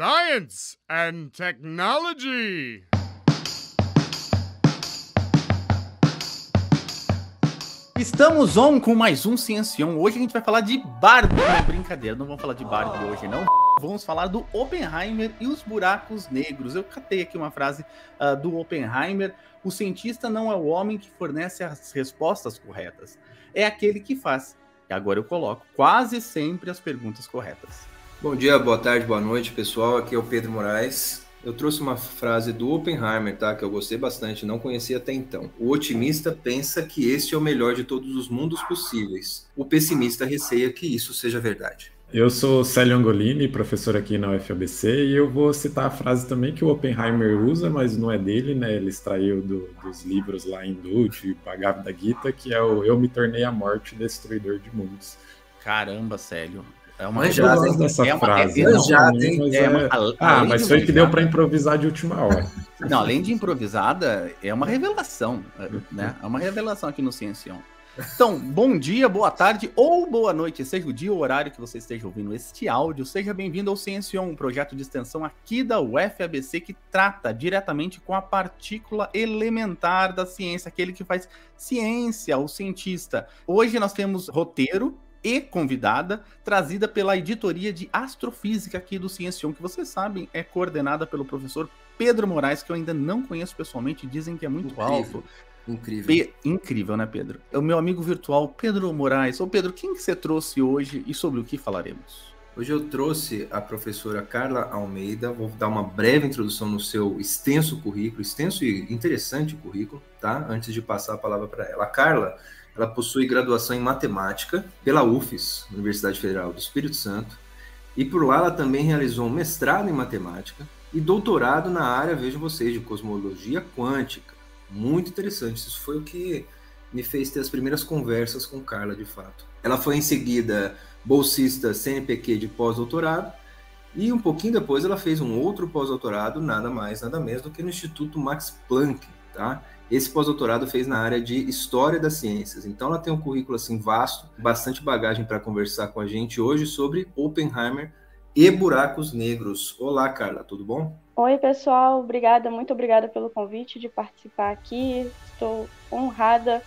Science and Technology. Estamos on com mais um Ciencion. Hoje a gente vai falar de Barbie. Não, brincadeira, não vamos falar de Barbie hoje, não. Vamos falar do Oppenheimer e os buracos negros. Eu catei aqui uma frase uh, do Oppenheimer. O cientista não é o homem que fornece as respostas corretas, é aquele que faz. E agora eu coloco quase sempre as perguntas corretas. Bom dia, boa tarde, boa noite, pessoal. Aqui é o Pedro Moraes. Eu trouxe uma frase do Oppenheimer, tá? Que eu gostei bastante, não conhecia até então. O otimista pensa que este é o melhor de todos os mundos possíveis. O pessimista receia que isso seja verdade. Eu sou Célio Angolini, professor aqui na UFABC, e eu vou citar a frase também que o Oppenheimer usa, mas não é dele, né? Ele extraiu do, dos livros lá em Dutch, Bhagavad Gita, que é o Eu me tornei a morte, destruidor de mundos. Caramba, Célio. É uma manjada, hein? Dessa é uma, frase. É, manjada, hein? Mas é, é... ah, mas foi de que deu para improvisar de última hora. Não, além de improvisada, é uma revelação, né? É uma revelação aqui no Ciencion. Então, bom dia, boa tarde ou boa noite, seja o dia ou o horário que você esteja ouvindo este áudio. Seja bem-vindo ao Ciencion, um projeto de extensão aqui da UFABC que trata diretamente com a partícula elementar da ciência, aquele que faz ciência, o cientista. Hoje nós temos roteiro, e convidada, trazida pela editoria de astrofísica aqui do Ciencion, que vocês sabem é coordenada pelo professor Pedro Moraes, que eu ainda não conheço pessoalmente, dizem que é muito incrível, alto. Incrível. Pe incrível, né, Pedro? É o meu amigo virtual Pedro Moraes. Ô, Pedro, quem que você trouxe hoje e sobre o que falaremos? Hoje eu trouxe a professora Carla Almeida, vou dar uma breve introdução no seu extenso currículo, extenso e interessante currículo, tá? Antes de passar a palavra para ela. A Carla ela possui graduação em matemática pela UFES, Universidade Federal do Espírito Santo, e por lá ela também realizou um mestrado em matemática e doutorado na área, vejam vocês, de cosmologia quântica. Muito interessante, isso foi o que me fez ter as primeiras conversas com Carla, de fato. Ela foi em seguida bolsista CNPq de pós-doutorado e um pouquinho depois ela fez um outro pós-doutorado, nada mais, nada menos do que no Instituto Max Planck, tá? Esse pós-doutorado fez na área de História das Ciências. Então ela tem um currículo assim vasto, bastante bagagem para conversar com a gente hoje sobre Oppenheimer e buracos negros. Olá, Carla, tudo bom? Oi, pessoal. Obrigada, muito obrigada pelo convite de participar aqui. Estou honrada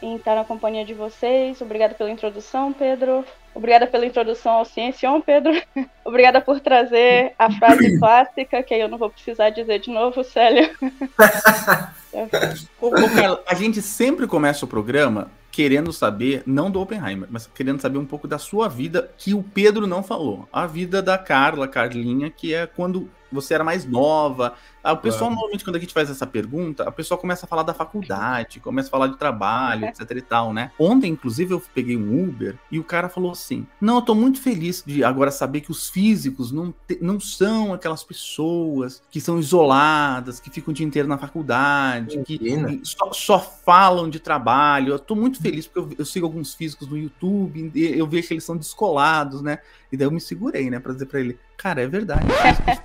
em estar na companhia de vocês. Obrigada pela introdução, Pedro. Obrigada pela introdução ao Ciencion, Pedro. Obrigada por trazer a frase clássica, que aí eu não vou precisar dizer de novo, Célio. ô, ô, Carla, a gente sempre começa o programa querendo saber, não do Oppenheimer, mas querendo saber um pouco da sua vida, que o Pedro não falou. A vida da Carla, Carlinha, que é quando você era mais nova. Ah, o pessoal, claro. normalmente, quando a gente faz essa pergunta, a pessoa começa a falar da faculdade, começa a falar de trabalho, é. etc e tal, né? Ontem, inclusive, eu peguei um Uber e o cara falou assim: Não, eu tô muito feliz de agora saber que os físicos não, te, não são aquelas pessoas que são isoladas, que ficam o dia inteiro na faculdade, que só, só, falam de trabalho. Eu tô muito feliz porque eu, eu sigo alguns físicos no YouTube, eu vejo que eles são descolados, né? E daí eu me segurei, né, pra dizer pra ele: Cara, é verdade.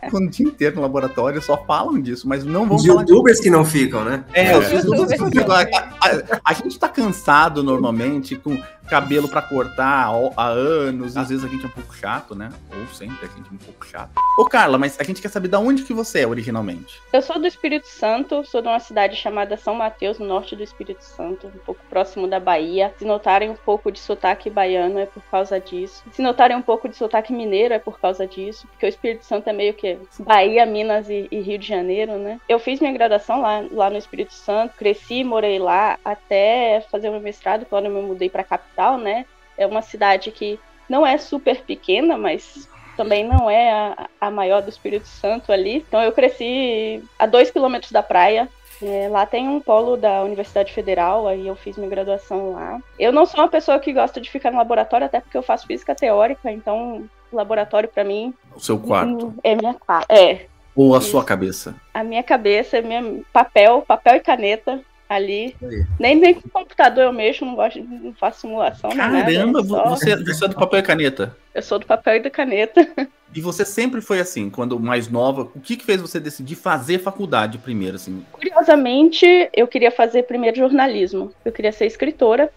Ficam o dia inteiro no laboratório, só falam disso, mas não vão os falar. Os youtubers que não ficam, né? É, é. os youtubers que não ficam. A, a, a, gente tá cansado normalmente com cabelo para cortar há anos. Às vezes a gente é um pouco chato, né? Ou sempre a gente é um pouco chato. Ô, Carla, mas a gente quer saber de onde que você é originalmente. Eu sou do Espírito Santo, sou de uma cidade chamada São Mateus, no norte do Espírito Santo, um pouco próximo da Bahia. Se notarem um pouco de sotaque baiano, é por causa disso. Se notarem um pouco de sotaque mineiro, é por causa disso, porque o Espírito Santo é meio que Bahia, Minas e, e Rio de Janeiro, né? Eu fiz minha graduação lá, lá no Espírito Santo, cresci, morei lá até fazer o meu mestrado, quando eu me mudei para capital capital, né? É uma cidade que não é super pequena, mas também não é a, a maior do Espírito Santo ali. Então eu cresci a dois quilômetros da praia. É, lá tem um polo da Universidade Federal, aí eu fiz minha graduação lá. Eu não sou uma pessoa que gosta de ficar no laboratório, até porque eu faço física teórica, então laboratório para mim. O seu quarto. É minha É. Ou a Isso. sua cabeça? A minha cabeça, é minha papel, papel e caneta ali. Nem, nem com computador eu mexo, não gosto, não faço simulação. Caramba, nada, só... você, você é do papel e caneta? Eu sou do papel e da caneta. E você sempre foi assim, quando mais nova, o que, que fez você decidir fazer faculdade primeiro, assim? Curiosamente, eu queria fazer primeiro jornalismo. Eu queria ser escritora.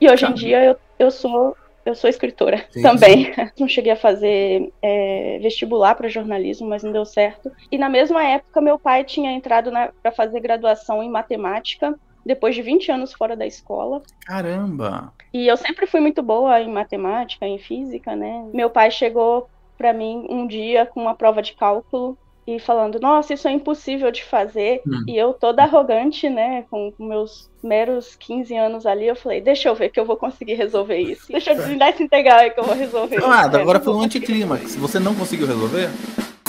E hoje Caramba. em dia eu, eu sou eu sou escritora Sim, também. Não cheguei a fazer é, vestibular para jornalismo, mas não deu certo. E na mesma época, meu pai tinha entrado para fazer graduação em matemática, depois de 20 anos fora da escola. Caramba! E eu sempre fui muito boa em matemática, em física, né? Meu pai chegou para mim um dia com uma prova de cálculo e falando, nossa, isso é impossível de fazer. Hum. E eu toda arrogante, né, com meus meros 15 anos ali, eu falei, deixa eu ver que eu vou conseguir resolver isso. Deixa eu desvendar esse integral aí que eu vou resolver. Ah, É, agora não foi um anticlímax. Você não conseguiu resolver?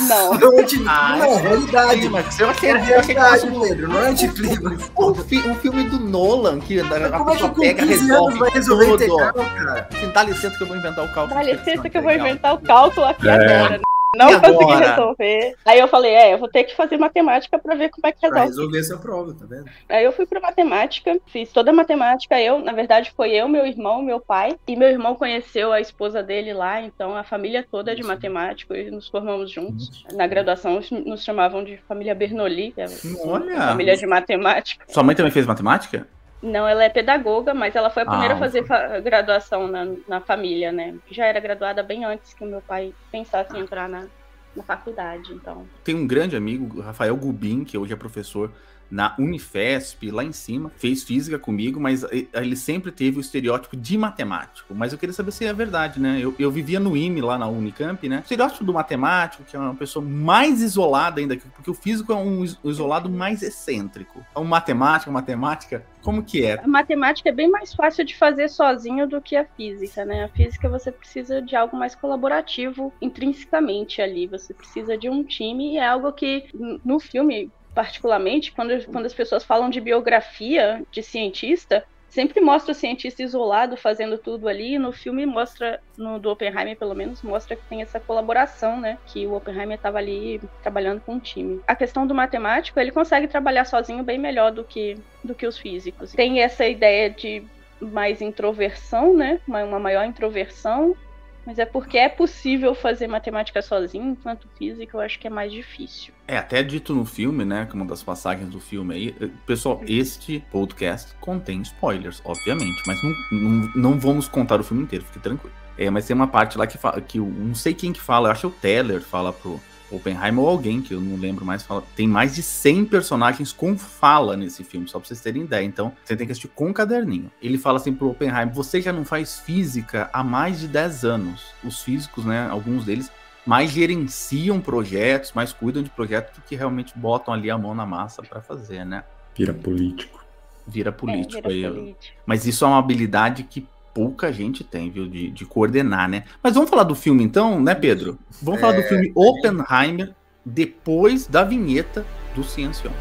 Não. Não, anti... Ah, não, é realidade. Eu achei, É que realidade, Pedro, não é anticlímax. um, fi- um filme do Nolan, que a, a Como é que pessoa com pega, 15 anos resolve vai resolver tudo. integral, cara? Assim, dá licença que eu vou inventar o cálculo. Dá licença que eu vou inventar o cálculo aqui É. agora. Não E consegui agora? resolver. Aí eu falei, é, eu vou ter que fazer matemática para ver como é que Pra resolve. resolver essa prova, tá vendo? Aí eu fui para matemática, fiz toda a matemática. Eu, na verdade, foi eu, meu irmão, meu pai. E meu irmão conheceu a esposa dele lá, então a família toda é de matemático e nos formamos juntos. Na graduação nos chamavam de família Bernoulli, que é Olha. família de matemática. Sua mãe também fez matemática? Não, ela é pedagoga, mas ela foi a primeira Ah, a fazer fa- graduação na, na família, né? Já era graduada bem antes que o meu pai pensasse em entrar na, na faculdade, então. Tem um grande amigo, Rafael Gubin, que hoje é professor na Unifesp, lá em cima, fez física comigo, mas e- ele sempre teve o estereótipo de matemático. Mas eu queria saber se é verdade, né? Eu, eu vivia no IME, lá na Unicamp, né? O estereótipo do matemático, que é uma pessoa mais isolada ainda, que- porque o físico é um is- isolado mais excêntrico. Um matemático, matemática, como que é? A matemática é bem mais fácil de fazer sozinho do que a física, né? A física você precisa de algo mais colaborativo intrinsecamente ali. Você precisa de um time e é algo que no filme, particularmente, quando, quando as pessoas falam de biografia de cientista, sempre mostra o cientista isolado fazendo tudo ali. E no filme mostra, no do Oppenheimer pelo menos, mostra que tem essa colaboração, né? Que o Oppenheimer estava ali trabalhando com um time. A questão do matemático, ele consegue trabalhar sozinho bem melhor do que, do que os físicos. Tem essa ideia de mais introversão, né? Uma, uma maior introversão. Mas é porque é possível fazer matemática sozinho, enquanto física eu acho que é mais difícil. É até dito no filme, né? Que uma das passagens do filme aí. eh, Pessoal, este podcast contém spoilers, obviamente, mas não, não, não vamos contar o filme inteiro, fique tranquilo. É, mas tem uma parte lá que fala que o- não sei quem que fala, eu acho que o Teller fala pro Oppenheimer ou alguém que eu não lembro mais fala. Tem mais de 100 personagens com fala nesse filme, só pra vocês terem ideia. Então, você tem que assistir com um caderninho. Ele fala assim pro Oppenheimer: "Você já não faz física há mais de 10 anos". Os físicos, né, alguns deles mais gerenciam projetos, mais cuidam de projetos do que realmente botam ali a mão na massa pra fazer, né? Vira político. Vira político é, aí. vira ó. político. Mas isso é uma habilidade que pouca gente tem, viu? De, de coordenar, né? Mas vamos falar do filme então, né, Pedro? Vamos falar do filme Oppenheimer depois da vinheta do Ciência.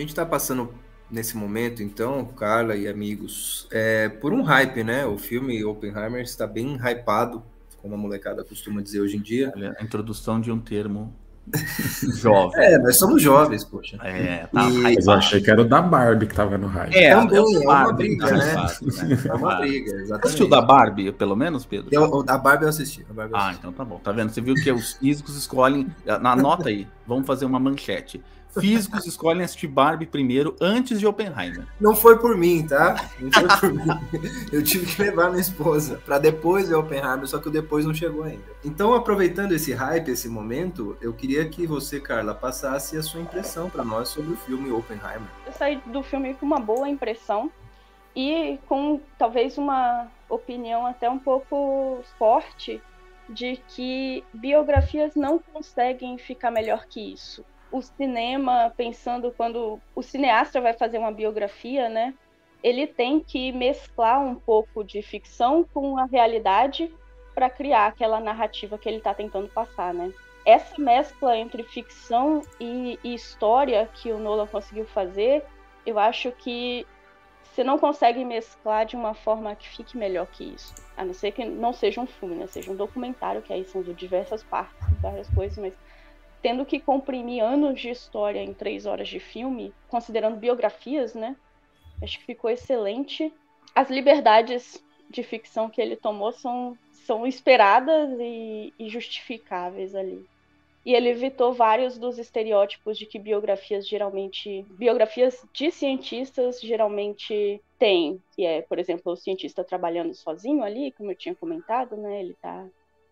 A gente tá passando nesse momento, então, Carla e amigos, é, por um hype, né? O filme Oppenheimer está bem hypado, como a molecada costuma dizer hoje em dia. Olha, a introdução de um termo jovem. É, nós somos jovens, poxa. É, tá. E- Mas eu achei que era o da Barbie que tava no hype. É, Também, é o é uma Barbie, briga, né? né? Né? É uma briga, Assistiu exatamente. da Barbie, pelo menos, Pedro? Eu, a Barbie eu assisti. A Barbie eu Ah, assisti. então tá bom. Tá vendo? Você viu que os físicos escolhem. Anota aí, vamos fazer uma manchete. Físicos escolhem assistir Barbie primeiro antes de Oppenheimer. Não foi por mim, tá? Não foi por mim. Eu tive que levar minha esposa para depois ver Oppenheimer, só que o depois não chegou ainda. Então, aproveitando esse hype, esse momento, eu queria que você, Carla, passasse a sua impressão para nós sobre o filme Oppenheimer. Eu saí do filme com uma boa impressão e com talvez uma opinião até um pouco forte de que biografias não conseguem ficar melhor que isso. O cinema, pensando quando o cineasta vai fazer uma biografia, né? Ele tem que mesclar um pouco de ficção com a realidade para criar aquela narrativa que ele está tentando passar, né? Essa mescla entre ficção e, e história que o Nolan conseguiu fazer, eu acho que você não consegue mesclar de uma forma que fique melhor que isso. A não ser que não seja um filme, né? Seja um documentário, que aí são de diversas partes, várias coisas, mas tendo que comprimir anos de história em três horas de filme, considerando biografias, né? Acho que ficou excelente. As liberdades de ficção que ele tomou são, são esperadas e, e justificáveis ali. E ele evitou vários dos estereótipos de que biografias geralmente. Biografias de cientistas geralmente têm, que é, por exemplo, o cientista trabalhando sozinho ali, como eu tinha comentado, né? Ele está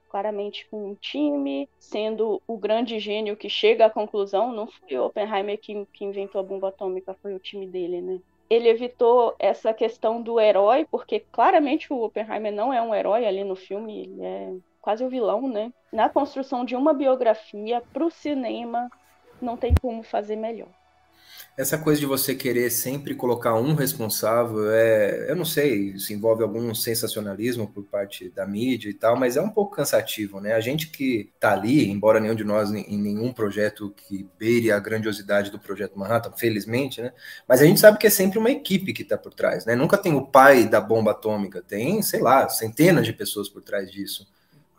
claramente com um time, sendo o grande gênio que chega à conclusão. Não foi o Oppenheimer que, que inventou a bomba atômica, foi o time dele, né? Ele evitou essa questão do herói, porque claramente o Oppenheimer não é um herói ali no filme, ele é quase o vilão, né? Na construção de uma biografia para o cinema, não tem como fazer melhor. Essa coisa de você querer sempre colocar um responsável, é, eu não sei, isso envolve algum sensacionalismo por parte da mídia e tal, mas é um pouco cansativo, né? A gente que tá ali, embora nenhum de nós em nenhum projeto que beire a grandiosidade do projeto Manhattan, felizmente, né? Mas a gente sabe que é sempre uma equipe que tá por trás, né? Nunca tem o pai da bomba atômica, tem, sei lá, centenas de pessoas por trás disso.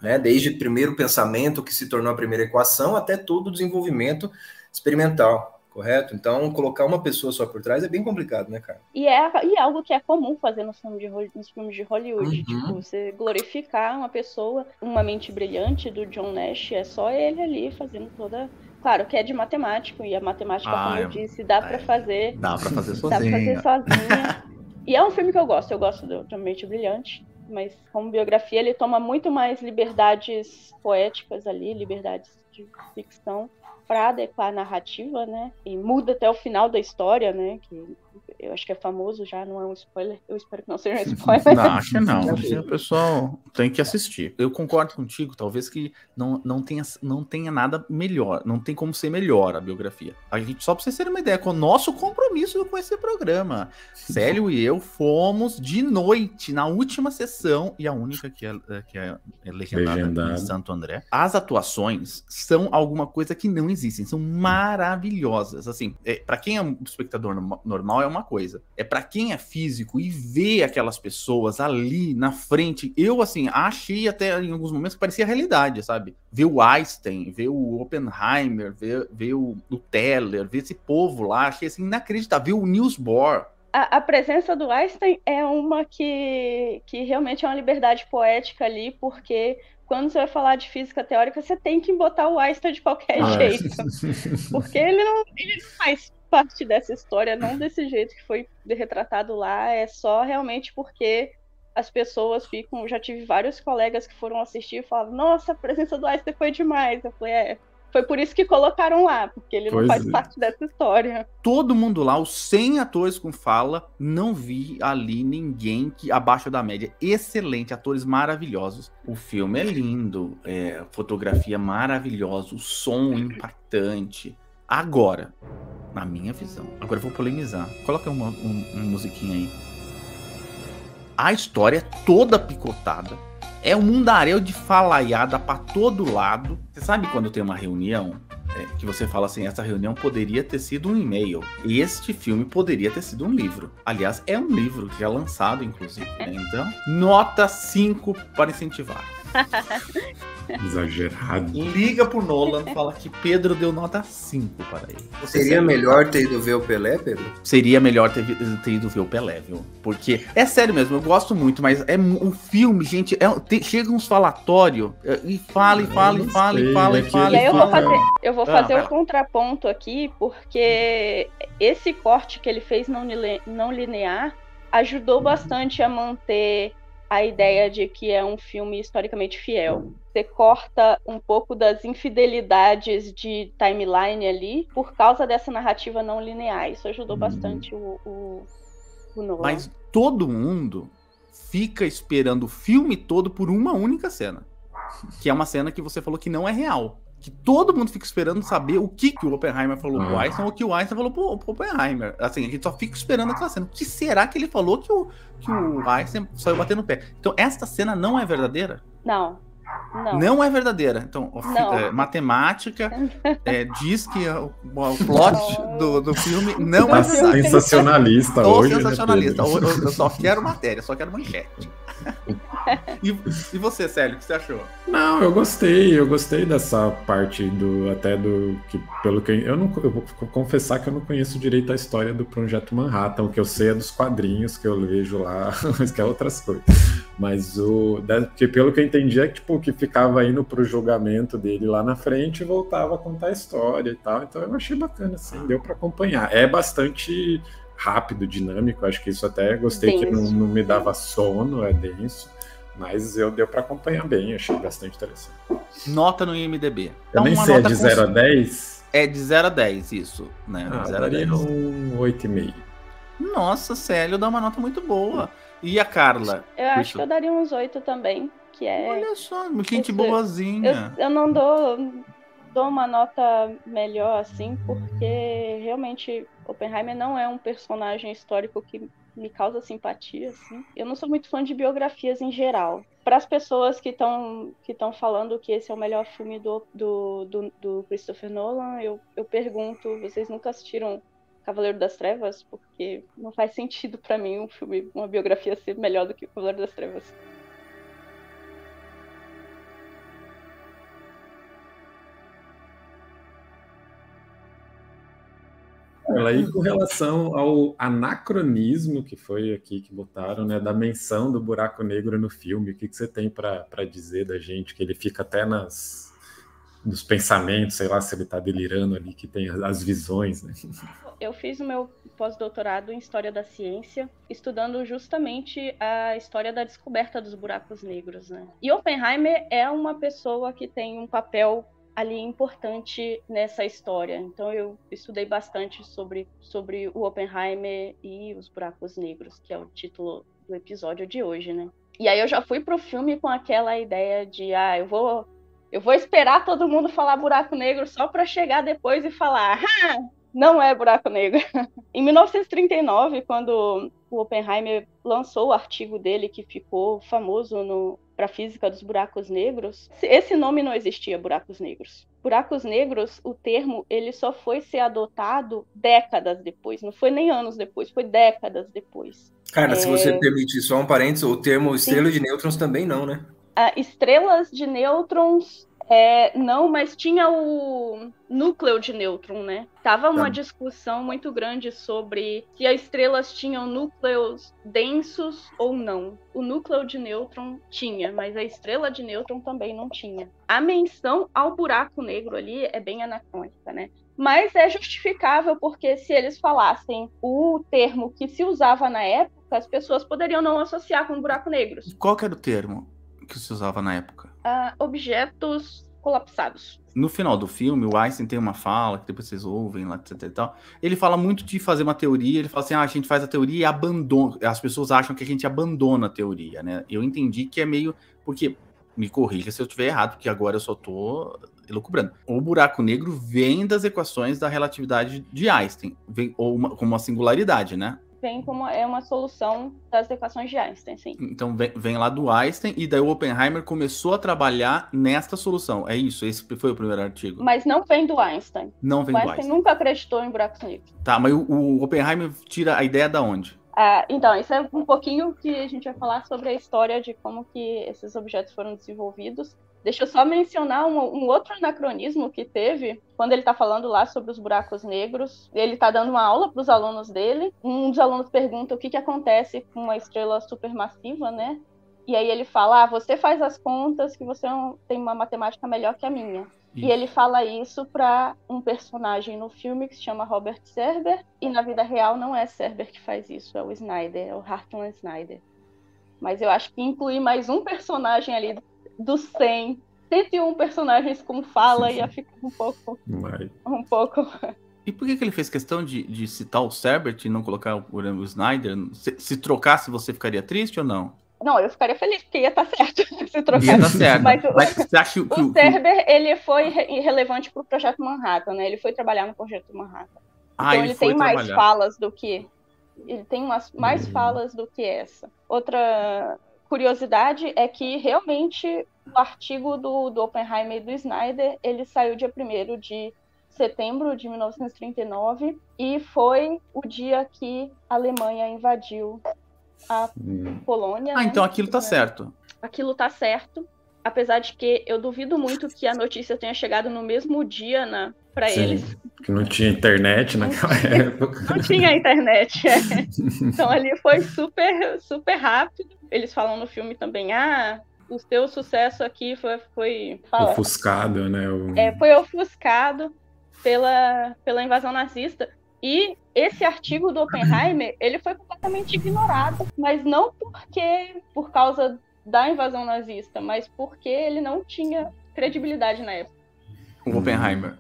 Né, desde o primeiro pensamento que se tornou a primeira equação até todo o desenvolvimento experimental correto? Então, colocar uma pessoa só por trás é bem complicado, né, cara? E é, e é algo que é comum fazer nos filmes de, nos filmes de Hollywood. Uhum. Tipo, você glorificar uma pessoa, uma mente brilhante do John Nash, é só ele ali fazendo toda. Claro que é de matemático, e a matemática, ah, como eu disse, dá é, para fazer. Dá para fazer sozinha. Dá pra fazer sozinha. e é um filme que eu gosto, eu gosto do, de uma mente brilhante mas como biografia ele toma muito mais liberdades poéticas ali, liberdades de ficção para adequar a narrativa, né? E muda até o final da história, né? Que eu acho que é famoso já, não é um spoiler. Eu espero que não seja um spoiler. Não, acho que não. o pessoal tem que assistir. Eu concordo contigo, talvez que não, não, tenha, não tenha nada melhor, não tem como ser melhor a biografia. A gente, só para vocês terem uma ideia, com o nosso compromisso com esse programa. Célio e eu fomos de noite na última sessão, e a única que é, que é legendada, legendada. em Santo André. As atuações são alguma coisa que não existem, são maravilhosas. Assim, é, para quem é um espectador normal, é uma coisa. É para quem é físico e vê aquelas pessoas ali na frente, eu assim, achei até em alguns momentos que parecia realidade, sabe? Ver o Einstein, ver o Oppenheimer, ver, ver o, o Teller, ver esse povo lá, achei assim inacreditável. Ver o Niels Bohr, a, a, presença do Einstein é uma que, que realmente é uma liberdade poética ali, porque quando você vai falar de física teórica, você tem que botar o Einstein de qualquer ah, jeito. É. Porque ele não, ele não faz parte dessa história, não desse jeito que foi retratado lá, é só realmente porque as pessoas ficam. Já tive vários colegas que foram assistir e falavam: Nossa, a presença do Einstein foi demais. Eu falei: É, foi por isso que colocaram lá, porque ele pois não faz é. parte dessa história. Todo mundo lá, os 100 atores com fala, não vi ali ninguém que abaixo da média. Excelente, atores maravilhosos. O filme é lindo, é, fotografia maravilhosa, o som impactante. Agora, na minha visão. Agora eu vou polemizar. Coloca uma, um, uma musiquinha aí. A história é toda picotada. É um mundaréu de falaiada para todo lado. Você sabe quando tem uma reunião é, que você fala assim, essa reunião poderia ter sido um e-mail. E este filme poderia ter sido um livro. Aliás, é um livro que é lançado, inclusive. Né? Então, nota 5 para incentivar. Exagerado. Liga pro Nolan, fala que Pedro deu nota 5 para ele. Você Seria melhor ter ido ver o Pelé, Pedro? Seria melhor ter, ter, ido ver o Pelé, viu? Porque é sério mesmo, eu gosto muito, mas é um filme, gente. É, tem, chega uns falatórios é, e fala, e fala, e fala, e fala, e fala. E aí eu vou fazer, eu vou fazer ah, o contraponto aqui, porque esse corte que ele fez não, não linear ajudou bastante a manter a ideia de que é um filme historicamente fiel. Você corta um pouco das infidelidades de timeline ali por causa dessa narrativa não linear. Isso ajudou hum. bastante o, o, o Nolan. Mas todo mundo fica esperando o filme todo por uma única cena. Que é uma cena que você falou que não é real que todo mundo fica esperando saber o que, que o Oppenheimer falou pro ah. Einstein ou o que o Einstein falou pro, pro Oppenheimer. Assim, a gente só fica esperando aquela cena. O que será que ele falou que o, que o Einstein saiu batendo o pé? Então, esta cena não é verdadeira? Não. Não. Não é verdadeira. Então, é, matemática é, diz que o, o plot do, do filme não Tá é sensacionalista hoje. né, sensacionalista. Eu, eu- eu só quero matéria, só quero manchete. e, e você, Célio, o que você achou? Não, eu gostei, eu gostei dessa parte do até do que pelo que eu não eu vou confessar que eu não conheço direito a história do Projeto Manhattan, o que eu sei é dos quadrinhos que eu vejo lá, mas que é outras coisas. Mas o da- que pelo que eu entendi é que tipo que ficava indo pro julgamento dele lá na frente e voltava a contar a história e tal. Então eu achei bacana assim, deu para acompanhar. É bastante rápido, dinâmico, acho que isso até gostei que não, Denso. não me dava sono, é denso. Mas eu deu para acompanhar bem, achei bastante interessante. Nota no IMDB. Eu É nem uma sei, é de cons- 0 a 10? É de 0 a 10, isso. Né? Ah, 0 a daria 10. um 8,5. Nossa, Célio dá uma nota muito boa. E a Carla? Eu acho Isso. que eu daria uns oito também, que é. Olha só, gente Esse- boazinha. Eu, eu não dou, dou uma nota melhor assim, porque realmente Oppenheimer não é um personagem histórico que me causa simpatia, assim. Eu não sou muito fã de biografias em geral. Para as pessoas que estão que falando que esse é o melhor filme do, do, do, do Christopher Nolan, eu, eu pergunto, vocês nunca assistiram Cavaleiro das Trevas? Porque não faz sentido para mim um filme, uma biografia ser melhor do que Cavaleiro das Trevas. Ela aí com relação ao anacronismo que foi aqui que botaram, né, da menção do buraco negro no filme, o que, que você tem para dizer da gente? Que ele fica até nas nos pensamentos, sei lá se ele tá delirando ali, que tem as visões, né? Eu fiz o meu pós-doutorado em História da Ciência, estudando justamente a história da descoberta dos buracos negros, né? E Oppenheimer é uma pessoa que tem um papel ali importante nessa história. Então eu estudei bastante sobre, sobre o Oppenheimer e os buracos negros, que é o título do episódio de hoje, né? E aí eu já fui pro filme com aquela ideia de, ah, eu vou eu vou esperar todo mundo falar buraco negro só para chegar depois e falar, ah, não é buraco negro. em 1939, quando o Oppenheimer lançou o artigo dele que ficou famoso para a física dos buracos negros, esse nome não existia, buracos negros. Buracos negros, o termo, ele só foi ser adotado décadas depois, não foi nem anos depois, foi décadas depois. Cara, É. se você permite só um parênteses, o termo estrela de nêutrons também não, né? Ah, estrelas de nêutrons, é, não, mas tinha o núcleo de nêutron, né? Tava uma Tá. discussão muito grande sobre se as estrelas tinham núcleos densos ou não. O núcleo de nêutron tinha, mas a estrela de nêutron também não tinha. A menção ao buraco negro ali é bem anacrônica, né? Mas é justificável porque se eles falassem o termo que se usava na época, as pessoas poderiam não associar com buraco negros. Qual era o termo que se usava na época? Ah, objetos colapsados. No final do filme, o Einstein tem uma fala, que depois vocês ouvem lá, etc e tal. Ele fala muito de fazer uma teoria, ele fala assim, ah, a gente faz a teoria e abandona. As pessoas acham que a gente abandona a teoria, né? Eu entendi que é meio... Porque, me corrija se eu estiver errado, porque agora eu só tô elucubrando. O buraco negro vem das equações da relatividade de Einstein, vem, ou uma, como uma singularidade, né? Vem como é uma solução das equações de Einstein, sim. Então vem, vem lá do Einstein e daí o Oppenheimer começou a trabalhar nesta solução. É isso? Esse foi o primeiro artigo? Mas não vem do Einstein. Não vem O do Einstein Einstein. nunca acreditou em buracos negros. Tá, mas o, o Oppenheimer tira a ideia da onde? Ah, então, isso é um pouquinho que a gente vai falar sobre a história de como que esses objetos foram desenvolvidos. Deixa eu só mencionar um, um outro anacronismo que teve quando ele está falando lá sobre os buracos negros. Ele está dando uma aula para os alunos dele. Um dos alunos pergunta o que, que acontece com uma estrela supermassiva, né? E aí ele fala: ah, você faz as contas que você não- tem uma matemática melhor que a minha. E Isso. ele fala isso para um personagem no filme que se chama Robert Serber, e na vida real não é Serber que faz isso, é o Snyder, é o Hartman Snyder. Mas eu acho que incluir mais um personagem ali dos 100, 101 personagens com fala ia ficar um pouco, Mas, um pouco. E por que, que ele fez questão de, de citar o Serbert e não colocar o, o Snyder? Se, se trocasse, você ficaria triste ou não? Não, eu ficaria feliz porque ia estar certo se trocar. Ia dar certo. Mas o- você acha que, O Serber, ele foi re- relevante pro projeto Manhattan, né? Ele foi trabalhar no projeto Manhattan. Ah, então ele, foi tem mais trabalhar. falas do que ele tem umas, mais Hum. falas do que essa. Outra curiosidade é que realmente o artigo do, do Oppenheimer e do Snyder ele saiu dia 1 de setembro de 1939 e foi o dia que a Alemanha invadiu a hum. Polônia. Ah, né? então aquilo tá certo. Aquilo tá certo. Apesar de que eu duvido muito que a notícia tenha chegado no mesmo dia na, para eles. Que não tinha internet naquela época. Não tinha internet. É. Então ali foi super, super rápido. Eles falam no filme também, ah, o seu sucesso aqui foi. foi fala, ofuscado, né? O... É, foi ofuscado pela, pela invasão nazista. E esse artigo do Oppenheimer, ele foi completamente ignorado, mas não porque por causa da invasão nazista, mas porque ele não tinha credibilidade na época. O Oppenheimer.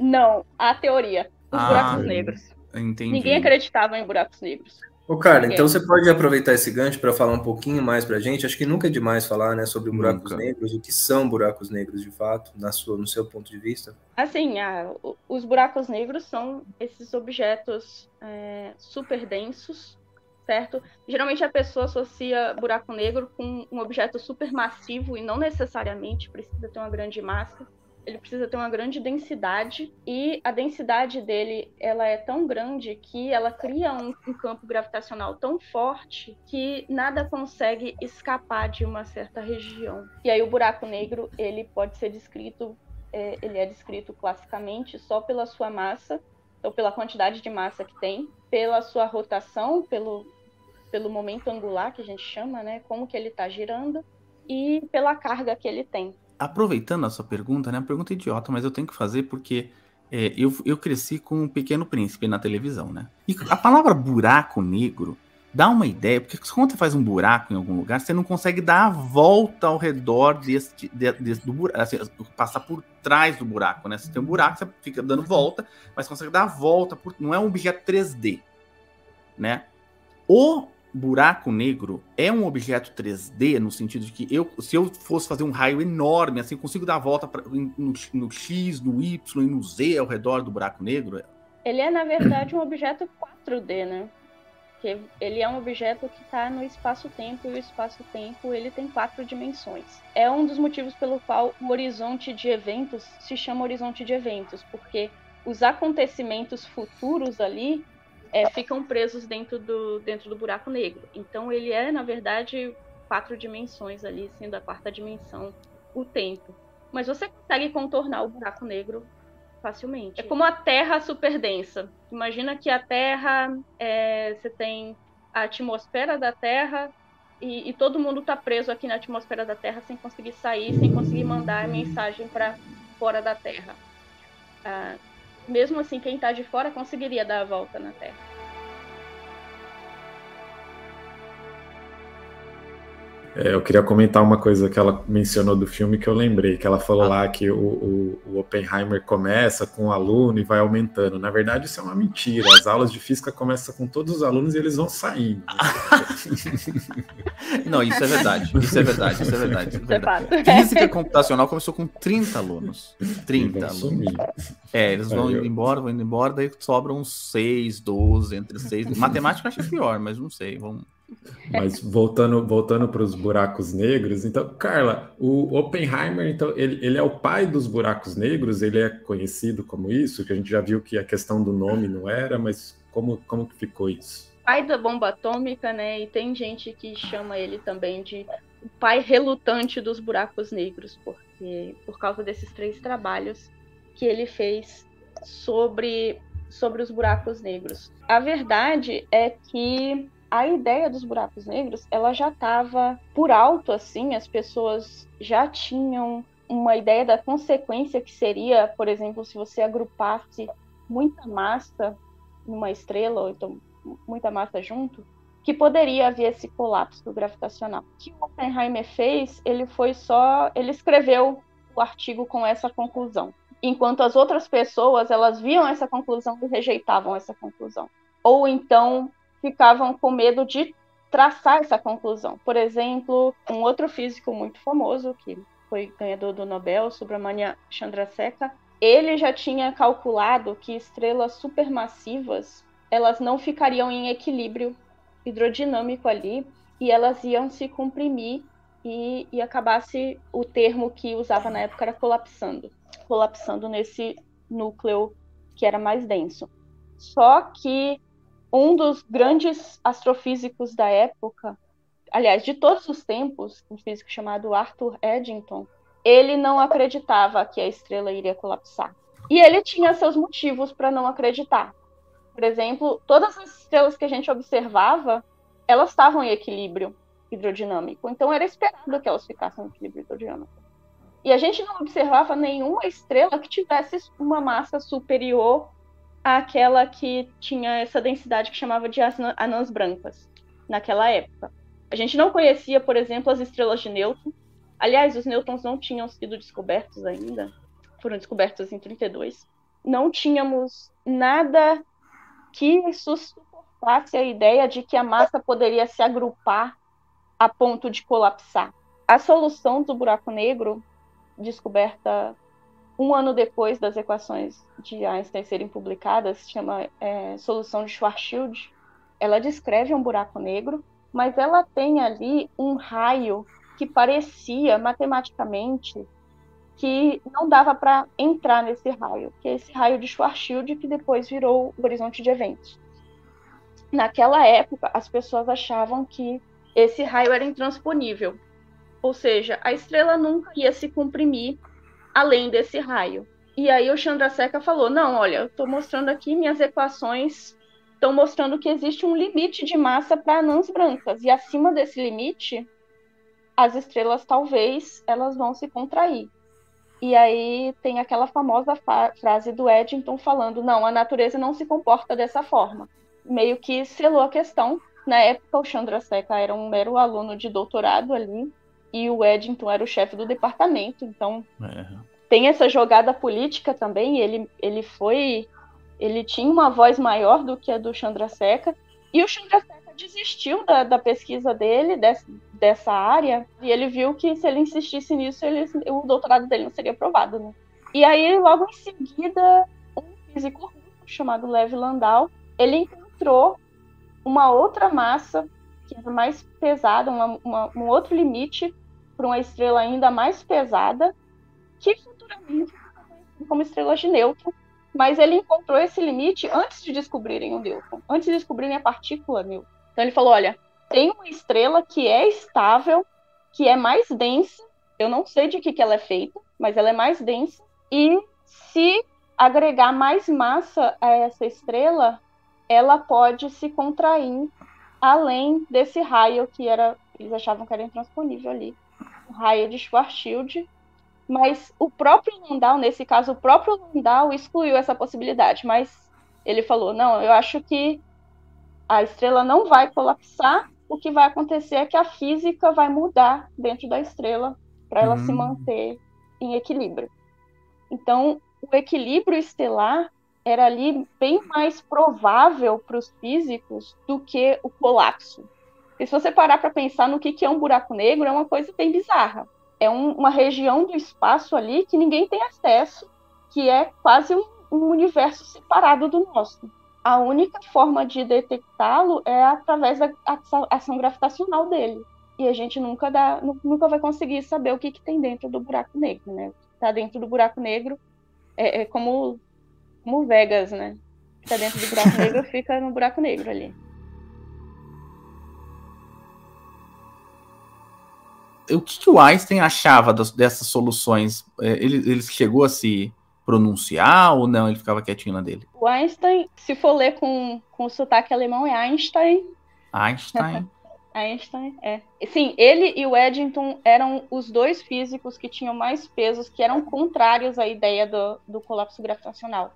Não, a teoria. Os Ah, buracos negros. Entendi. Ninguém acreditava em buracos negros. Ô, Carla, Ninguém. então você pode aproveitar esse gancho para falar um pouquinho mais pra gente. Acho que nunca é demais falar, né, sobre buracos Nunca. negros, o que são buracos negros de fato, na sua, no seu ponto de vista. Assim, a- os buracos negros são esses objetos é, super densos, certo? Geralmente a pessoa associa buraco negro com um objeto super massivo e não necessariamente precisa ter uma grande massa. Ele precisa ter uma grande densidade e a densidade dele ela é tão grande que ela cria um, um campo gravitacional tão forte que nada consegue escapar de uma certa região. E aí o buraco negro ele pode ser descrito é, ele é descrito classicamente só pela sua massa, ou pela quantidade de massa que tem, pela sua rotação, pelo, pelo momento angular que a gente chama, né? Como que ele está girando e pela carga que ele tem. Aproveitando a sua pergunta, né? Uma pergunta idiota, mas eu tenho que fazer porque é, eu, eu cresci com o Pequeno Príncipe na televisão, né? E a palavra buraco negro dá uma ideia, porque quando você faz um buraco em algum lugar, você não consegue dar a volta ao redor desse, de, desse- do buraco, assim, passar por trás do buraco, né? Você tem um buraco, você fica dando volta, mas consegue dar a volta, por, não é um objeto 3D, né? O buraco negro é um objeto 3D no sentido de que eu, se eu fosse fazer um raio enorme, assim, consigo dar a volta pra, no, no X, no Y e no Z ao redor do buraco negro? Ele é, na verdade, um objeto 4D, né? Que ele é um objeto que está no espaço-tempo e o espaço-tempo ele tem quatro dimensões. É um dos motivos pelo qual o horizonte de eventos se chama horizonte de eventos, porque os acontecimentos futuros ali é, ficam presos dentro do, dentro do buraco negro. Então ele é, na verdade, quatro dimensões ali, sendo a quarta dimensão o tempo. Mas você consegue contornar o buraco negro facilmente. É como a Terra super densa. Imagina que a Terra, é, você tem a atmosfera da Terra e, e todo mundo está preso aqui na atmosfera da Terra sem conseguir sair, sem conseguir mandar mensagem para fora da Terra. Ah, mesmo assim, quem está de fora conseguiria dar a volta na Terra. É, eu queria comentar uma coisa que ela mencionou do filme que eu lembrei, que ela Ah. falou lá que o, o, o Oppenheimer começa com o aluno e vai aumentando. Na verdade, isso é uma mentira. As aulas de física começam com todos os alunos e eles vão saindo. Não, isso é verdade. Isso é verdade, isso é verdade. Isso é é verdade. Física computacional começou com 30 alunos. E 30 vão alunos. sumir. É, eles vão Aí indo eu- embora, vão indo embora, daí sobram uns 6, 12, entre 6. Matemática eu acho pior, mas não sei. Vamos... Mas voltando, voltando para os buracos negros, então, Carla, o Oppenheimer, então, ele, ele é o pai dos buracos negros, ele é conhecido como isso, que a gente já viu que a questão do nome não era, mas como, como que ficou isso? pai da bomba atômica, né? E tem gente que chama ele também de o pai relutante dos buracos negros, porque por causa desses três trabalhos que ele fez sobre sobre os buracos negros. A verdade é que a ideia dos buracos negros, ela já estava por alto assim, as pessoas já tinham uma ideia da consequência que seria, por exemplo, se você agrupasse muita massa numa estrela, ou então muita massa junto, que poderia haver esse colapso gravitacional. O que Oppenheimer fez, ele foi só, ele escreveu o artigo com essa conclusão, enquanto as outras pessoas elas viam essa conclusão e rejeitavam essa conclusão, ou então ficavam com medo de traçar essa conclusão. Por exemplo, um outro físico muito famoso que foi ganhador do Nobel, Subramania Chandrasekhar, ele já tinha calculado que estrelas supermassivas elas não ficariam em equilíbrio hidrodinâmico ali e elas iam se comprimir e, e acabasse o termo que usava na época era colapsando, colapsando nesse núcleo que era mais denso. Só que um dos grandes astrofísicos da época, aliás, de todos os tempos, um físico chamado Arthur Eddington, ele não acreditava que a estrela iria colapsar. E ele tinha seus motivos para não acreditar. Por exemplo, todas as estrelas que a gente observava, elas estavam em equilíbrio hidrodinâmico. Então era esperado que elas ficassem em equilíbrio hidrodinâmico. E a gente não observava nenhuma estrela que tivesse uma massa superior àquela que tinha essa densidade que chamava de anãs brancas naquela época. A gente não conhecia, por exemplo, as estrelas de nêutron. Aliás, os nêutrons não tinham sido descobertos ainda. Foram descobertos em 32. Não tínhamos nada que suportasse a ideia de que a massa poderia se agrupar a ponto de colapsar. A solução do buraco negro, descoberta um ano depois das equações de Einstein serem publicadas, chama é, solução de Schwarzschild. Ela descreve um buraco negro, mas ela tem ali um raio que parecia matematicamente que não dava para entrar nesse raio, que é esse raio de Schwarzschild que depois virou o horizonte de eventos. Naquela época, as pessoas achavam que esse raio era intransponível. Ou seja, a estrela nunca ia se comprimir além desse raio. E aí o Chandrasekhar falou: "Não, olha, eu estou mostrando aqui minhas equações estão mostrando que existe um limite de massa para anãs brancas e acima desse limite as estrelas talvez elas vão se contrair. E aí tem aquela famosa frase do Eddington falando: "Não, a natureza não se comporta dessa forma". Meio que selou a questão na época, o Chandra Seca era um mero aluno de doutorado ali, e o Eddington era o chefe do departamento, então é. tem essa jogada política também, ele, ele foi, ele tinha uma voz maior do que a do Chandra Seca, e o Chandra Seca desistiu da, da pesquisa dele, dessa, dessa área, e ele viu que se ele insistisse nisso, ele, o doutorado dele não seria aprovado, né? E aí, logo em seguida, um físico chamado Lev Landau, ele encontrou uma outra massa que era mais pesada, uma, uma, um outro limite para uma estrela ainda mais pesada, que futuramente como estrela de nêutron, mas ele encontrou esse limite antes de descobrirem o nêutron, antes de descobrirem a partícula nêutron. Então ele falou, olha, tem uma estrela que é estável, que é mais densa, eu não sei de que, que ela é feita, mas ela é mais densa, e se agregar mais massa a essa estrela, ela pode se contrair além desse raio que era, eles achavam que era intransponível ali, o raio de Schwarzschild, mas o próprio Landau, nesse caso, o próprio Landau excluiu essa possibilidade, mas ele falou, não, eu acho que a estrela não vai colapsar, o que vai acontecer é que a física vai mudar dentro da estrela para ela se hum. manter em equilíbrio. Então, o equilíbrio estelar era ali bem mais provável para os físicos do que o colapso. E se você parar para pensar no que, que é um buraco negro, é uma coisa bem bizarra. É um, uma região do espaço ali que ninguém tem acesso, que é quase um, um universo separado do nosso. A única forma de detectá-lo é através da ação gravitacional dele. E a gente nunca, dá, nunca vai conseguir saber o que, que tem dentro do buraco negro, né? Está dentro do buraco negro é, é como como Vegas, né? Tá dentro do buraco negro, fica no buraco negro ali. O que, que o Einstein achava das, dessas soluções? É, ele, ele chegou a se pronunciar ou não? Ele ficava quietinho na dele? O Einstein, se for ler com, com o sotaque alemão, é Einstein. Einstein. Einstein, é. Sim, ele e o Eddington eram os dois físicos que tinham mais pesos, que eram contrários à ideia do, do colapso gravitacional.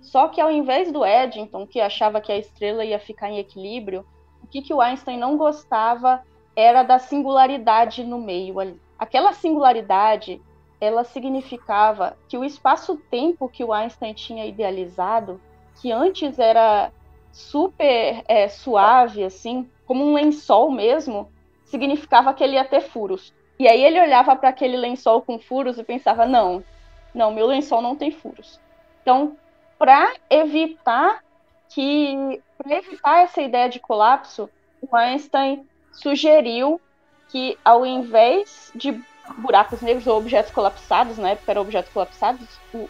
Só que ao invés do Eddington, que achava que a estrela ia ficar em equilíbrio, o que, que o Einstein não gostava era da singularidade no meio ali. Aquela singularidade, ela significava que o espaço-tempo que o Einstein tinha idealizado, que antes era super é, suave, assim, como um lençol mesmo, significava que ele ia ter furos. E aí ele olhava para aquele lençol com furos e pensava: não, não, meu lençol não tem furos. Então, para evitar que para evitar essa ideia de colapso, o Einstein sugeriu que ao invés de buracos negros ou objetos colapsados, na época eram objetos colapsados, o,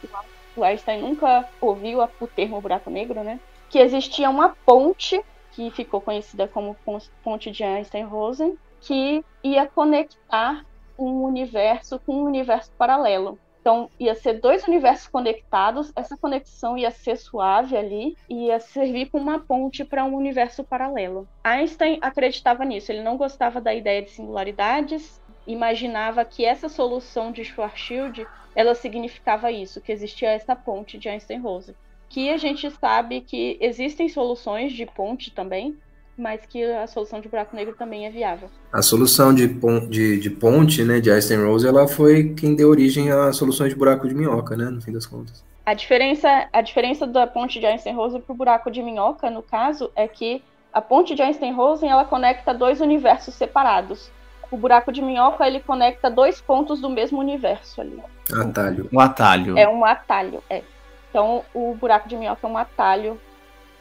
o Einstein nunca ouviu o termo buraco negro, né? Que existia uma ponte que ficou conhecida como ponte de Einstein-Rosen, que ia conectar um universo com um universo paralelo. Então, ia ser dois universos conectados, essa conexão ia ser suave ali e ia servir como uma ponte para um universo paralelo. Einstein acreditava nisso, ele não gostava da ideia de singularidades, imaginava que essa solução de Schwarzschild, ela significava isso, que existia essa ponte de Einstein-Rosen. Que a gente sabe que existem soluções de ponte também, mas que a solução de buraco negro também é viável. A solução de, de, de ponte, né, de Einstein-Rose, ela foi quem deu origem às soluções de buraco de minhoca, né, no fim das contas. A diferença, a diferença da ponte de Einstein-Rosen para o buraco de minhoca, no caso, é que a ponte de Einstein-Rosen ela conecta dois universos separados. O buraco de minhoca ele conecta dois pontos do mesmo universo ali. Atalho. Um atalho. É um atalho, é. Então o buraco de minhoca é um atalho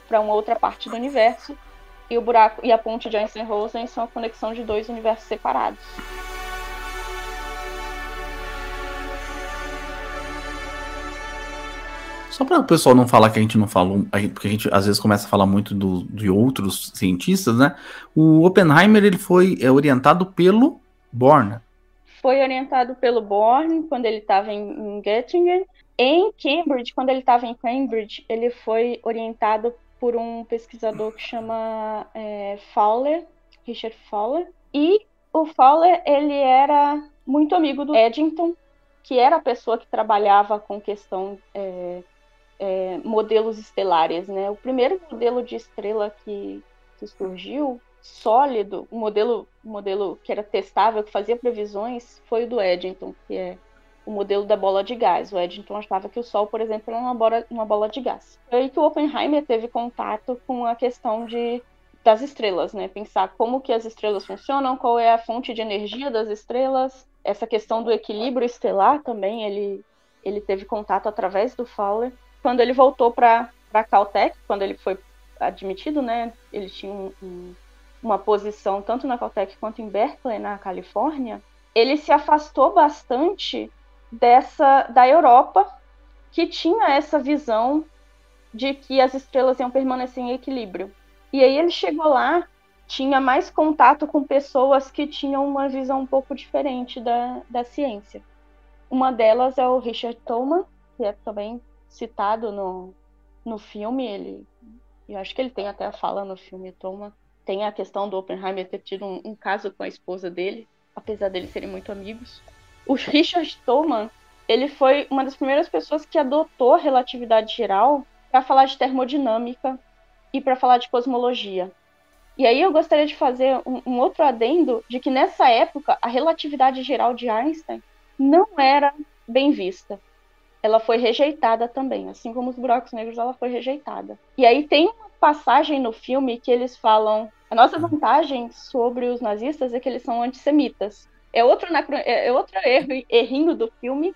para uma outra parte do universo e o buraco e a ponte de Einstein-Rosen são a conexão de dois universos separados. Só para o pessoal não falar que a gente não falou, porque a gente às vezes começa a falar muito do, de outros cientistas, né? O Oppenheimer ele foi é, orientado pelo Born. Foi orientado pelo Born quando ele estava em, em Göttingen. Em Cambridge, quando ele estava em Cambridge, ele foi orientado por um pesquisador que chama é, Fowler, Richard Fowler. E o Fowler, ele era muito amigo do Eddington, que era a pessoa que trabalhava com questão é, é, modelos estelares, né? O primeiro modelo de estrela que, que surgiu sólido, o modelo, modelo que era testável, que fazia previsões, foi o do Eddington, que é o modelo da bola de gás. O Eddington achava que o Sol, por exemplo, era uma bola, uma bola de gás. Foi aí que o Oppenheimer teve contato com a questão de, das estrelas, né? Pensar como que as estrelas funcionam, qual é a fonte de energia das estrelas, essa questão do equilíbrio estelar também, ele, ele teve contato através do Fowler. Quando ele voltou para a Caltech, quando ele foi admitido, né? Ele tinha um, um, uma posição tanto na Caltech quanto em Berkeley, na Califórnia. Ele se afastou bastante dessa da Europa que tinha essa visão de que as estrelas iam permanecer em equilíbrio. E aí ele chegou lá, tinha mais contato com pessoas que tinham uma visão um pouco diferente da, da ciência. Uma delas é o Richard Tolman, que é também citado no, no filme. Ele, eu acho que ele tem até a fala no filme Tolman. Tem a questão do Oppenheimer ter tido um, um caso com a esposa dele, apesar deles serem muito amigos. O Richard Stallman, ele foi uma das primeiras pessoas que adotou a relatividade geral para falar de termodinâmica e para falar de cosmologia. E aí eu gostaria de fazer um, um, outro adendo de que nessa época a relatividade geral de Einstein não era bem vista. Ela foi rejeitada também, assim como os buracos negros, ela foi rejeitada. E aí tem uma passagem no filme que eles falam a nossa vantagem sobre os nazistas é que eles são antissemitas é outro, é, é outro erro, errinho do filme,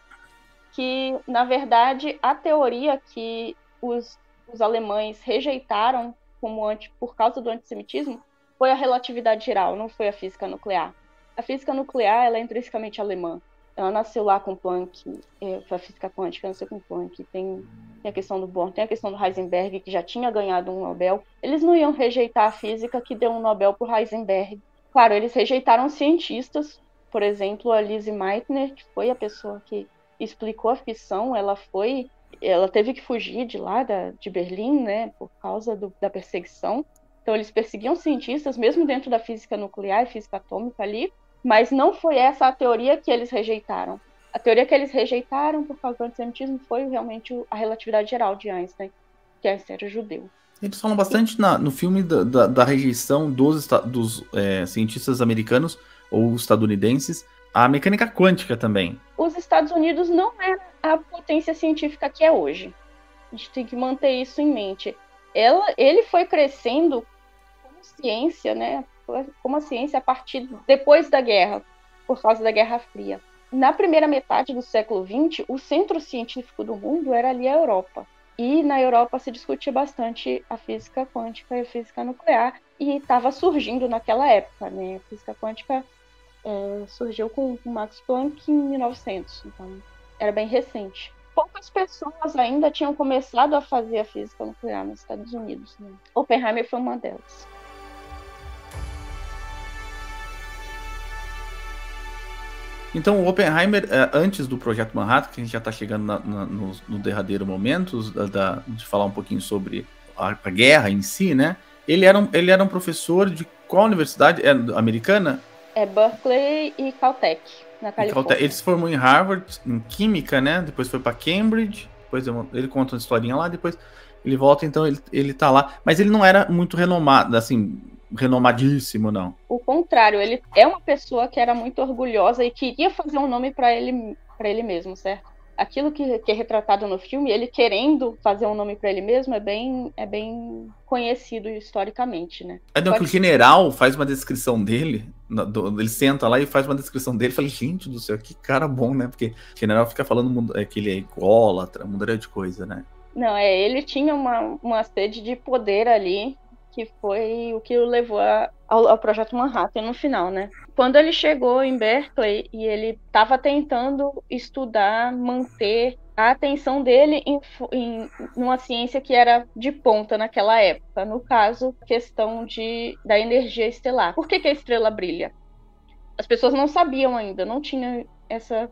que, na verdade, a teoria que os, os alemães rejeitaram como anti, por causa do antissemitismo foi a relatividade geral, não foi a física nuclear. A física nuclear ela é intrinsecamente alemã. Ela nasceu lá com Planck, é, a física quântica nasceu com Planck, tem, tem, a questão do Bohr, tem a questão do Heisenberg, que já tinha ganhado um Nobel. Eles não iam rejeitar a física que deu um Nobel para Heisenberg. Claro, eles rejeitaram cientistas por exemplo, a Lizzie Meitner, que foi a pessoa que explicou a fissão, ela foi, ela teve que fugir de lá, da, de Berlim, né, por causa do, da perseguição. Então eles perseguiam cientistas, mesmo dentro da física nuclear e física atômica ali, mas não foi essa a teoria que eles rejeitaram. A teoria que eles rejeitaram por causa do antissemitismo foi realmente a relatividade geral de Einstein, que Einstein era judeu. Eles falam bastante na, no filme da, da, da rejeição dos, dos é, cientistas americanos ou estadunidenses, a mecânica quântica também. Os Estados Unidos não é a potência científica que é hoje. A gente tem que manter isso em mente. Ela, ele foi crescendo como ciência, né? Como a ciência a partir depois da guerra, por causa da Guerra Fria. Na primeira metade do século XX, o centro científico do mundo era ali a Europa. E na Europa se discutia bastante a física quântica e a física nuclear, e estava surgindo naquela época, né? A física quântica é, surgiu com o Max Planck em 1900, então era bem recente. Poucas pessoas ainda tinham começado a fazer a física nuclear nos Estados Unidos. Né? Oppenheimer foi uma delas. Então, o Oppenheimer, é, antes do Projeto Manhattan, que a gente já está chegando na, na, no, no, derradeiro momento da, da, de falar um pouquinho sobre a, a, guerra em si, né? Ele era, um, ele era um professor de qual universidade? É americana? É Berkeley e Caltech, na Califórnia. Caltech. Ele se formou em Harvard, em Química, né? Depois foi para Cambridge, depois ele conta uma historinha lá, depois ele volta, então ele, ele tá lá. Mas ele não era muito renomado, assim, renomadíssimo, não. O contrário, ele é uma pessoa que era muito orgulhosa e queria fazer um nome para ele, para ele mesmo, certo? Aquilo que, que, é retratado no filme, ele querendo fazer um nome para ele mesmo, é bem, é bem conhecido historicamente, né? É, não, Pode... que o general faz uma descrição dele, ele senta lá e faz uma descrição dele, fala, gente do céu, que cara bom, né? Porque o general fica falando é, que ele é ególatra, mudaria de coisa, né? Não, é, ele tinha uma, uma sede de poder ali que foi o que o levou a, ao, ao, projeto Manhattan no final, né? Quando ele chegou em Berkeley e ele estava tentando estudar, manter a atenção dele em, em uma ciência que era de ponta naquela época, no caso, questão de, da energia estelar. Por que, que a estrela brilha? As pessoas não sabiam ainda, não tinham essa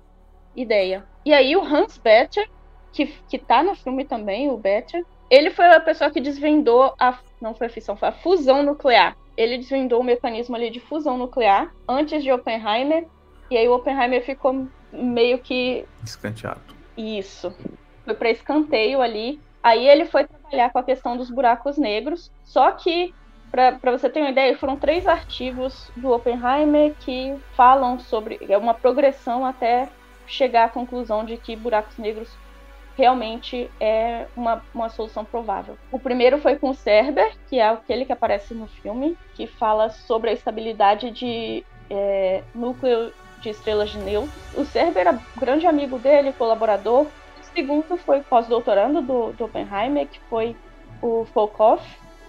ideia. E aí o Hans Betcher, que, que tá no filme também, o Betcher, ele foi a pessoa que desvendou a. Não foi a fissão, foi a fusão nuclear. Ele desvendou o mecanismo ali de fusão nuclear antes de Oppenheimer. E aí o Oppenheimer ficou meio que. Escanteado. Isso. Foi para escanteio ali. Aí ele foi trabalhar com a questão dos buracos negros. Só que, para você ter uma ideia, foram três artigos do Oppenheimer que falam sobre. É uma progressão até chegar à conclusão de que buracos negros realmente é uma, uma solução provável. O primeiro foi com o Cerber, que é aquele que aparece no filme, que fala sobre a estabilidade de é, núcleo de estrelas de nêutrons. O Cerber era grande amigo dele, colaborador. O segundo foi pós-doutorando do, do Oppenheimer, que foi o Volkov,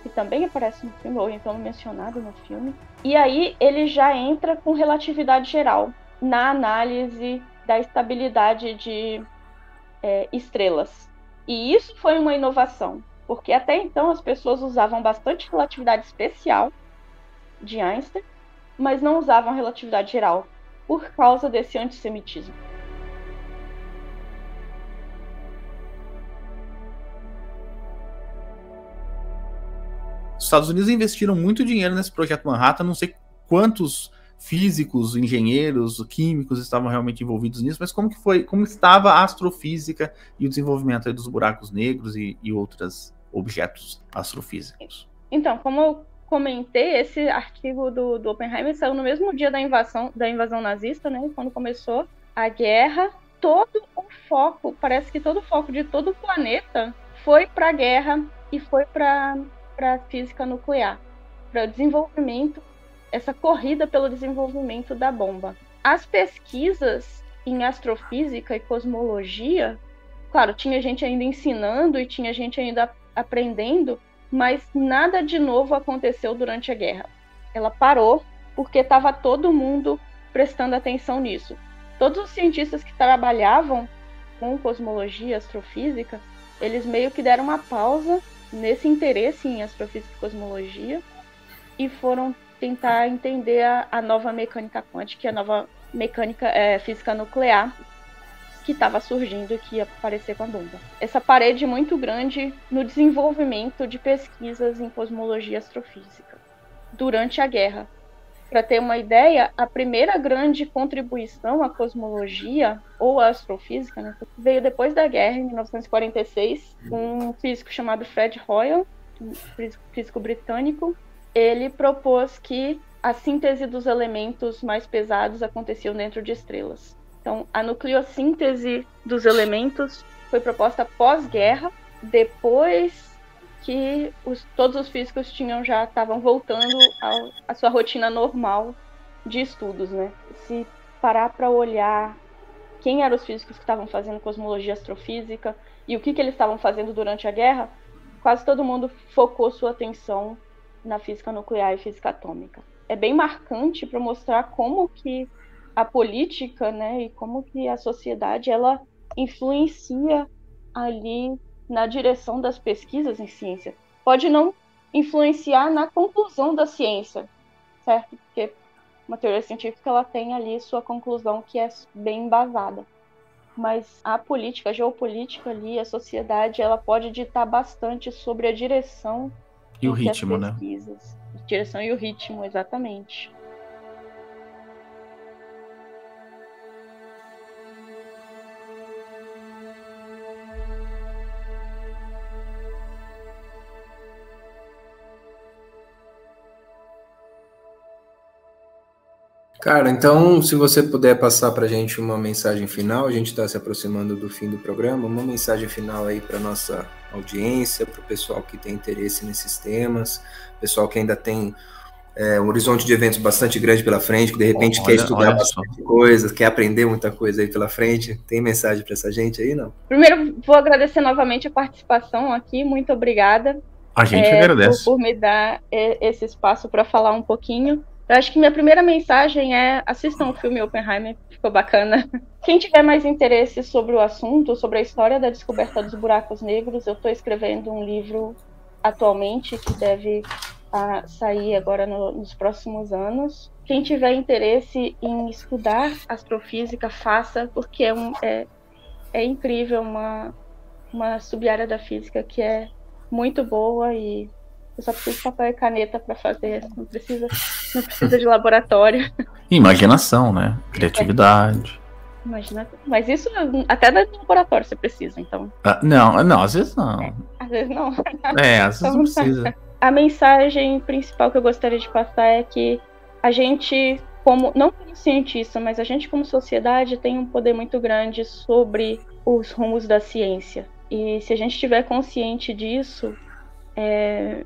que também aparece no filme, ou então mencionado no filme. E aí ele já entra com relatividade geral na análise da estabilidade de é, estrelas. E isso foi uma inovação, porque até então as pessoas usavam bastante relatividade especial de Einstein, mas não usavam relatividade geral, por causa desse antissemitismo. Os Estados Unidos investiram muito dinheiro nesse projeto Manhattan, não sei quantos físicos, engenheiros, químicos estavam realmente envolvidos nisso, mas como que foi, como estava a astrofísica e o desenvolvimento dos buracos negros e, e outros objetos astrofísicos? Então, como eu comentei, esse artigo do, do Oppenheimer saiu no mesmo dia da invasão, da invasão nazista, né? Quando começou a guerra, todo o foco, parece que todo o foco de todo o planeta foi para a guerra e foi para a física nuclear, para o desenvolvimento essa corrida pelo desenvolvimento da bomba. As pesquisas em astrofísica e cosmologia, claro, tinha gente ainda ensinando e tinha gente ainda aprendendo, mas nada de novo aconteceu durante a guerra. Ela parou porque estava todo mundo prestando atenção nisso. Todos os cientistas que trabalhavam com cosmologia, astrofísica, eles meio que deram uma pausa nesse interesse em astrofísica e cosmologia e foram tentar entender a, a nova mecânica quântica, a nova mecânica é, física nuclear que estava surgindo e que ia aparecer com a bomba. Essa parede muito grande no desenvolvimento de pesquisas em cosmologia astrofísica durante a guerra. Para ter uma ideia, a primeira grande contribuição à cosmologia ou à astrofísica né, veio depois da guerra, em 1946, um físico chamado Fred Hoyle, um físico britânico, ele propôs que a síntese dos elementos mais pesados aconteciam dentro de estrelas. Então, a nucleossíntese dos elementos foi proposta pós-guerra, depois que os, todos os físicos tinham já estavam voltando à sua rotina normal de estudos, né? Se parar para olhar quem eram os físicos que estavam fazendo cosmologia astrofísica e o que, que eles estavam fazendo durante a guerra, quase todo mundo focou sua atenção na física nuclear e física atômica. É bem marcante para mostrar como que a política, né, e como que a sociedade ela influencia ali na direção das pesquisas em ciência. Pode não influenciar na conclusão da ciência, certo? Porque uma teoria científica ela tem ali sua conclusão que é bem embasada. Mas a política, a geopolítica ali, a sociedade, ela pode ditar bastante sobre a direção e o ritmo, né? Direção e o ritmo, exatamente. Cara, então, se você puder passar para a gente uma mensagem final, a gente está se aproximando do fim do programa, uma mensagem final aí para nossa audiência, para o pessoal que tem interesse nesses temas, pessoal que ainda tem é, um horizonte de eventos bastante grande pela frente, que de repente olha, quer estudar bastante coisa, quer aprender muita coisa aí pela frente. Tem mensagem para essa gente aí, não? Primeiro, vou agradecer novamente a participação aqui, muito obrigada. A gente é, agradece. Por, por me dar é, esse espaço para falar um pouquinho. Eu acho que minha primeira mensagem é assistam o filme Oppenheimer, ficou bacana. Quem tiver mais interesse sobre o assunto, sobre a história da descoberta dos buracos negros, eu estou escrevendo um livro atualmente que deve uh, sair agora no, nos próximos anos. Quem tiver interesse em estudar astrofísica, faça, porque é, um, é, é incrível uma, uma sub-área da física que é muito boa e eu só preciso de papel e caneta para fazer. Não precisa, não precisa de laboratório. Imaginação, né? Criatividade. É. Imagina, mas isso até no laboratório você precisa, então. Ah, não, não, às vezes não. É, às vezes não. É, às vezes então, não precisa. A mensagem principal que eu gostaria de passar é que a gente, como não como cientista, mas a gente como sociedade tem um poder muito grande sobre os rumos da ciência. E se a gente estiver consciente disso, é,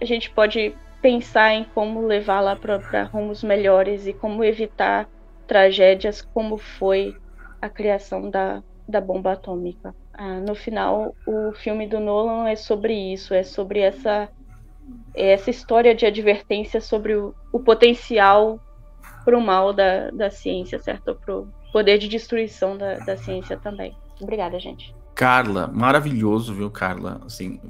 a gente pode pensar em como levá-la para rumos melhores e como evitar tragédias como foi a criação da, da bomba atômica. Ah, no final, o filme do Nolan é sobre isso, é sobre essa, essa história de advertência sobre o, o potencial para o mal da, da ciência, certo? Para o poder de destruição da, da ciência também. Obrigada, gente. Carla, maravilhoso, viu, Carla? Assim,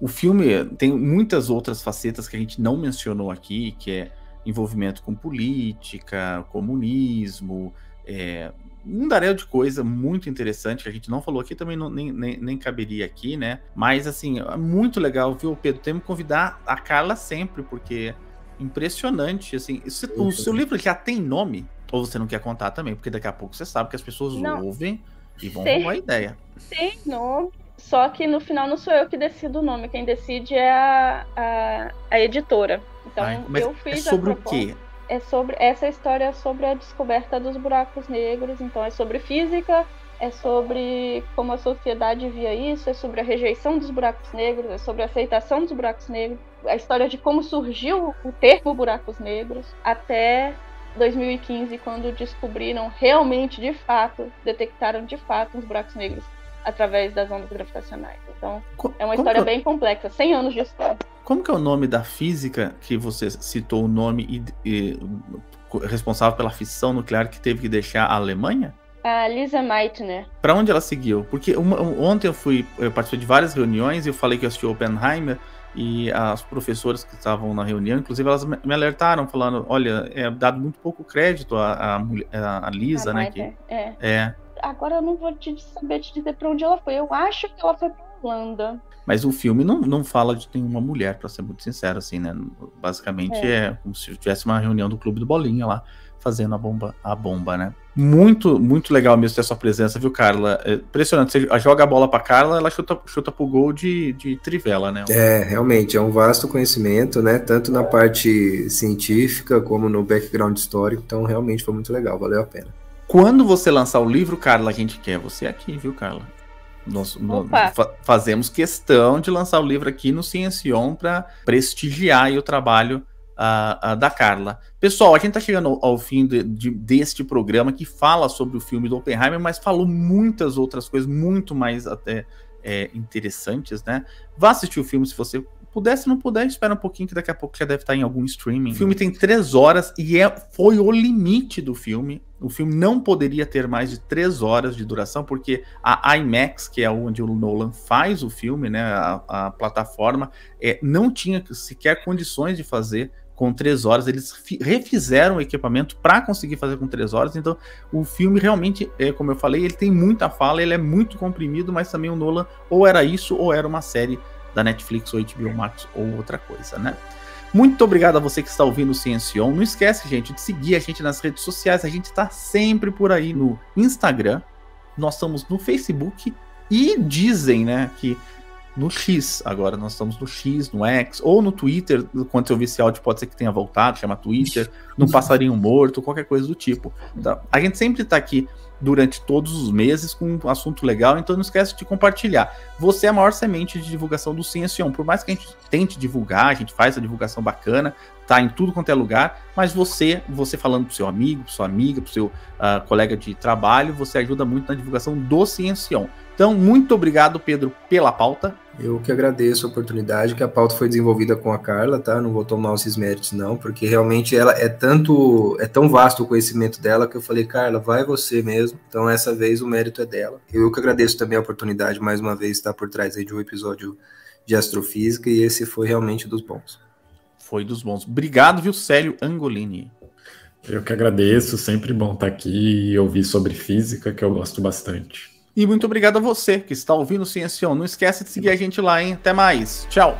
o filme tem muitas outras facetas que a gente não mencionou aqui, que é envolvimento com política, comunismo, é, um daréu de coisa muito interessante que a gente não falou aqui, também não, nem, nem, nem, caberia aqui, né? Mas, assim, é muito legal, viu, Pedro? Temos que convidar a Carla sempre, porque impressionante, assim. Isso, o seu livro já tem nome? Ou você não quer contar também? Porque daqui a pouco você sabe que as pessoas não. ouvem e vão com a ideia. Tem nome, só que no final não sou eu que decido o nome, quem decide é a, a, a editora. Então Ai, eu fiz é sobre o quê? É sobre essa história é sobre a descoberta dos buracos negros, então é sobre física, é sobre como a sociedade via isso, é sobre a rejeição dos buracos negros, é sobre a aceitação dos buracos negros, a história de como surgiu o termo buracos negros até 2015, quando descobriram realmente, de fato, detectaram de fato os buracos negros através das ondas gravitacionais. Então, Co é uma história bem complexa, 100 anos de história. Como que é o nome da física que você citou o nome e, e responsável pela fissão nuclear que teve que deixar a Alemanha? A Lisa Meitner. Para onde ela seguiu? Porque uma, ontem eu fui, eu participei de várias reuniões e eu falei que eu assisti Oppenheimer e as professoras que estavam na reunião, inclusive elas me alertaram falando, olha, é dado muito pouco crédito à, a Lisa, a né? Que, é. é agora eu não vou te saber te dizer para onde ela foi. Eu acho que ela foi para Holanda. Mas o filme não, não fala de nenhuma mulher, para ser muito sincero, assim, né? Basicamente é. é como se tivesse uma reunião do Clube do Bolinha lá, fazendo a bomba, a bomba, né? Muito, muito legal mesmo ter sua presença, viu, Carla? É impressionante. Você joga a bola pra Carla, ela chuta, chuta pro gol de, de trivela, né? É, realmente, é um vasto conhecimento, né? Tanto na parte científica como no background histórico. Então, realmente foi muito legal, valeu a pena. Quando você lançar o livro, Carla, a gente quer você aqui, viu, Carla? Nós, nós fa fazemos questão de lançar o livro aqui no Ciencion para prestigiar o trabalho da Carla. Pessoal, a gente está chegando ao, ao fim de, de, deste programa que fala sobre o filme do Oppenheimer, mas falou muitas outras coisas, muito mais até é, interessantes, né? Vá assistir o filme se você puder, se não puder, espera um pouquinho que daqui a pouco já deve estar em algum streaming. O filme tem três horas e é, foi o limite do filme. O filme não poderia ter mais de três horas de duração, porque a IMAX, que é onde o Nolan faz o filme, né, a, a plataforma, é, não tinha sequer condições de fazer com três horas. Eles refizeram o equipamento para conseguir fazer com três horas. Então, o filme realmente, é, como eu falei, ele tem muita fala, ele é muito comprimido, mas também o Nolan ou era isso ou era uma série da Netflix ou HBO Max ou outra coisa, né? Muito obrigado a você que está ouvindo o Ciencion. Não esquece, gente, de seguir a gente nas redes sociais. A gente está sempre por aí no Instagram. Nós estamos no Facebook e dizem, né, que no X. Agora nós estamos no X, no X, ou no Twitter. Quando eu vi esse áudio, pode ser que tenha voltado, chama Twitter, no Passarinho Morto, qualquer coisa do tipo. Tá? A gente sempre está aqui durante todos os meses com um assunto legal, então não esquece de compartilhar. Você é a maior semente de divulgação do Ciencion. Por mais que a gente tente divulgar, a gente faz a divulgação bacana, tá em tudo quanto é lugar, mas você, você falando pro seu amigo, pro sua amiga, pro seu uh, colega de trabalho, você ajuda muito na divulgação do Ciencion. Então, muito obrigado, Pedro, pela pauta. Eu que agradeço a oportunidade, que a pauta foi desenvolvida com a Carla, tá? Não vou tomar esses méritos, não, porque realmente ela é tanto, é tão vasto o conhecimento dela que eu falei, Carla, vai você mesmo. Então, essa vez o mérito é dela. Eu que agradeço também a oportunidade, mais uma vez, estar por trás aí de um episódio de astrofísica, e esse foi realmente dos bons. Foi dos bons. Obrigado, viu, Célio Angolini. Eu que agradeço, sempre bom estar aqui e ouvir sobre física, que eu gosto bastante. E muito obrigado a você que está ouvindo o Ciencion. Não esquece de seguir a gente lá, hein? Até mais. Tchau.